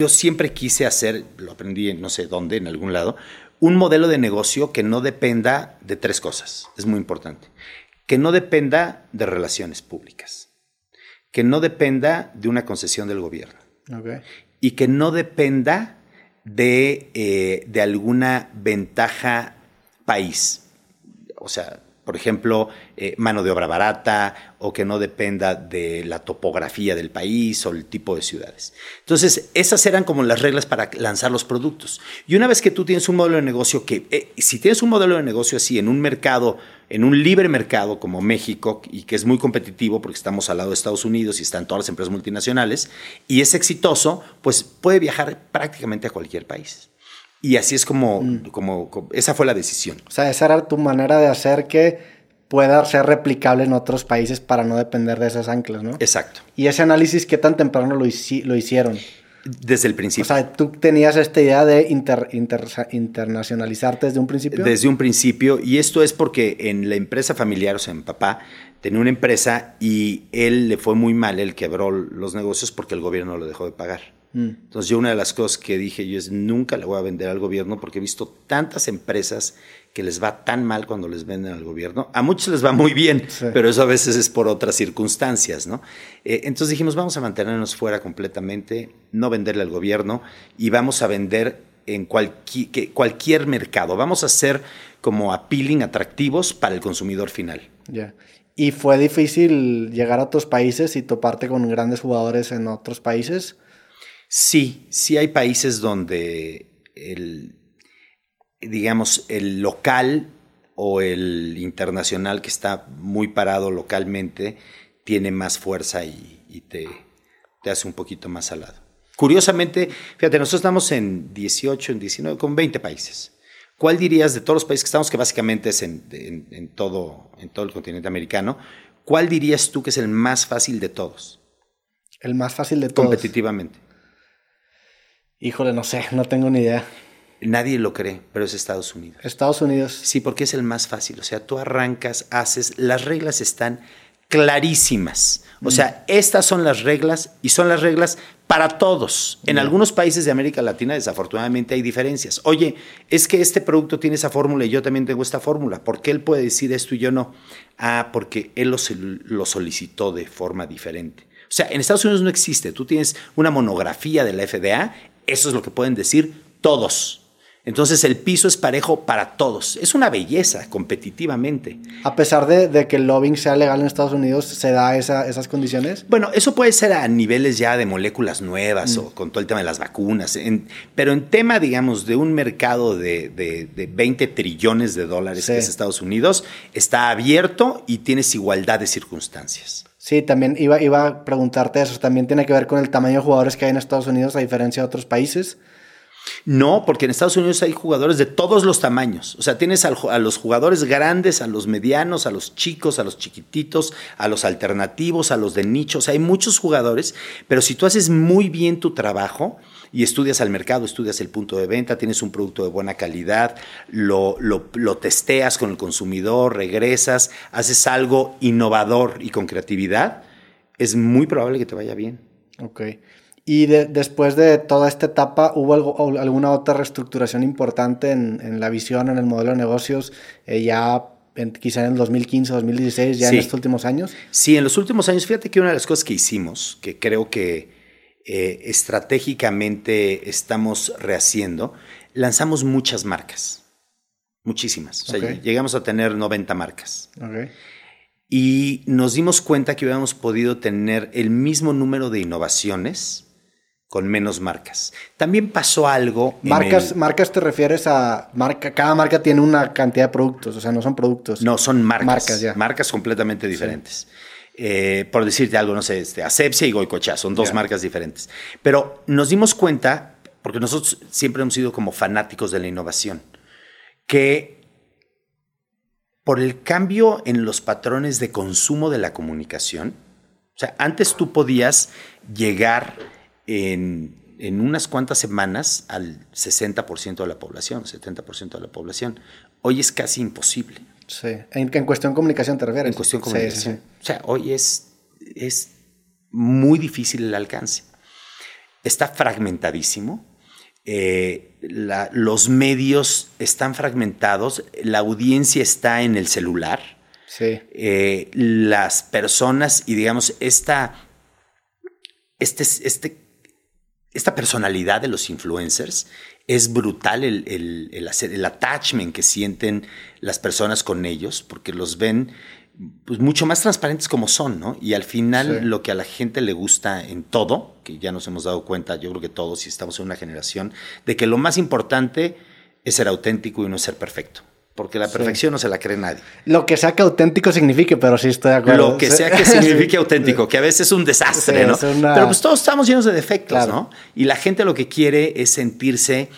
Yo siempre quise hacer, lo aprendí en no sé dónde, en algún lado, un modelo de negocio que no dependa de tres cosas. Es muy importante. Que no dependa de relaciones públicas. Que no dependa de una concesión del gobierno. Y que no dependa de, eh, de alguna ventaja país. O sea, por ejemplo, eh, mano de obra barata o que no dependa de la topografía del país o el tipo de ciudades. Entonces, esas eran como las reglas para lanzar los productos. Y una vez que tú tienes un modelo de negocio que, eh, si tienes un modelo de negocio así en un mercado, en un libre mercado como México, y que es muy competitivo porque estamos al lado de Estados Unidos y están todas las empresas multinacionales, y es exitoso, pues puede viajar prácticamente a cualquier país. Y así es como, mm. como, esa fue la decisión. O sea, esa era tu manera de hacer que pueda ser replicable en otros países para no depender de esas anclas, ¿no? Exacto. ¿Y ese análisis qué tan temprano lo, lo hicieron? Desde el principio. O sea, ¿tú tenías esta idea de internacionalizarte desde un principio? Desde un principio, y esto es porque en la empresa familiar, o sea, mi papá tenía una empresa y él le fue muy mal, él quebró los negocios porque el gobierno lo dejó de pagar. Mm. Entonces yo una de las cosas que dije yo es nunca le voy a vender al gobierno porque he visto tantas empresas que les va tan mal cuando les venden al gobierno. A muchos les va muy bien, pero eso a veces es por otras circunstancias, ¿no? Eh, entonces dijimos, vamos a mantenernos fuera completamente, no venderle al gobierno y vamos a vender en cualquier, cualquier mercado. Vamos a ser como appealing, atractivos para el consumidor final. Ya. ¿Y fue difícil llegar a otros países y toparte con grandes jugadores en otros países? Sí, sí hay países donde el, digamos, el local o el internacional que está muy parado localmente tiene más fuerza y, te, te, hace un poquito más al lado. Curiosamente, fíjate, nosotros estamos en 18, en 19, con 20 países. ¿Cuál dirías de todos los países que estamos, que básicamente es en, todo, en todo el continente americano, cuál dirías tú que es el más fácil de todos? El más fácil de todos. Competitivamente. Híjole, no sé, no tengo ni idea. Nadie lo cree, pero es Estados Unidos. Estados Unidos. Sí, porque es el más fácil. O sea, tú arrancas, haces, las reglas están clarísimas. O sea, mm. estas son las reglas y son las reglas para todos. En algunos países de América Latina, desafortunadamente, hay diferencias. Oye, es que este producto tiene esa fórmula y yo también tengo esta fórmula. ¿Por qué él puede decir esto y yo no? Ah, porque él lo, lo solicitó de forma diferente. O sea, en Estados Unidos no existe. Tú tienes una monografía de la FDA eso es lo que pueden decir todos. Entonces el piso es parejo para todos. Es una belleza competitivamente. A pesar de, que el lobbying sea legal en Estados Unidos, ¿se da esas condiciones? Bueno, eso puede ser a niveles ya de moléculas nuevas mm. o con todo el tema de las vacunas. pero en tema, digamos, de un mercado de, de, 20 trillones de dólares que es Estados Unidos, está abierto y tienes igualdad de circunstancias. Sí, también iba, iba a preguntarte eso. También tiene que ver con el tamaño de jugadores que hay en Estados Unidos a diferencia de otros países. No, porque en Estados Unidos hay jugadores de todos los tamaños. O sea, tienes a los jugadores grandes, a los medianos, a los chicos, a los chiquititos, a los alternativos, a los de nicho. O sea, hay muchos jugadores, pero si tú haces muy bien tu trabajo, y estudias al mercado, estudias el punto de venta, tienes un producto de buena calidad, lo, lo, testeas con el consumidor, regresas, haces algo innovador y con creatividad, es muy probable que te vaya bien. Ok. Y después de toda esta etapa, ¿hubo alguna otra reestructuración importante en, la visión, en el modelo de negocios, eh, ya quizá en el 2015, 2016, ya en estos últimos años? Sí, en los últimos años, fíjate que una de las cosas que hicimos, que creo que eh, estratégicamente estamos rehaciendo, lanzamos muchas marcas, muchísimas. llegamos a tener 90 marcas. Y nos dimos cuenta que hubiéramos podido tener el mismo número de innovaciones con menos marcas. También pasó algo. Marcas, marcas te refieres a marca, cada marca tiene una cantidad de productos, o sea, no son productos. No, son marcas. Marcas, ya. Marcas completamente diferentes. Eh, por decirte algo, no sé, este, Asepsia y Goicochea, son dos marcas diferentes. Pero nos dimos cuenta, porque nosotros siempre hemos sido como fanáticos de la innovación, que por el cambio en los patrones de consumo de la comunicación, o sea, antes tú podías llegar en, en unas cuantas semanas al 60% de la población, 70% de la población. Hoy es casi imposible. Sí. ¿En, en cuestión de comunicación te refieres? En cuestión de comunicación. O sea, hoy es, es muy difícil el alcance. está fragmentadísimo. Eh, los medios están fragmentados, la audiencia está en el celular. Sí. Eh, las personas y digamos, esta, este, este, esta personalidad de los influencers es brutal el, el, el, attachment que sienten las personas con ellos, porque los ven pues, mucho más transparentes como son, ¿no? Y al final lo que a la gente le gusta en todo, que ya nos hemos dado cuenta, yo creo que todos, si estamos en una generación, de que lo más importante es ser auténtico y no ser perfecto. Porque la perfección no se la cree nadie. Lo que sea que auténtico signifique, pero sí estoy de acuerdo. Lo que sea que signifique auténtico, que a veces es un desastre, ¿no? Pero pues todos estamos llenos de defectos, ¿no? Y la gente lo que quiere es sentirse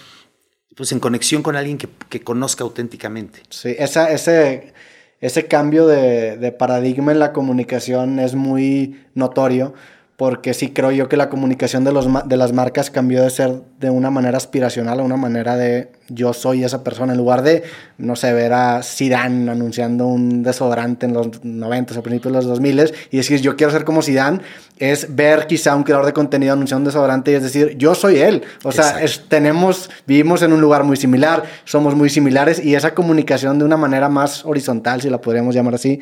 pues en conexión con alguien que, que conozca auténticamente. Sí, esa, ese, ese cambio de, de paradigma en la comunicación es muy notorio porque sí creo yo que la comunicación de, los, de las marcas cambió de ser de una manera aspiracional a una manera de yo soy esa persona, en lugar de, no sé, ver a Zidane anunciando un desodorante en los 90 o principios de los 2000 y decir yo quiero ser como Zidane, es ver quizá un creador de contenido anunciando un desodorante y es decir, yo soy él. O sea, tenemos, vivimos en un lugar muy similar, somos muy similares y esa comunicación de una manera más horizontal, si la podríamos llamar así,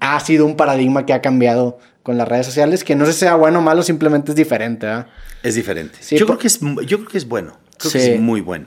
ha sido un paradigma que ha cambiado con las redes sociales, que no sé si sea bueno o malo, simplemente es diferente. Es diferente. yo, creo que es, yo creo que es bueno. Creo que es muy bueno.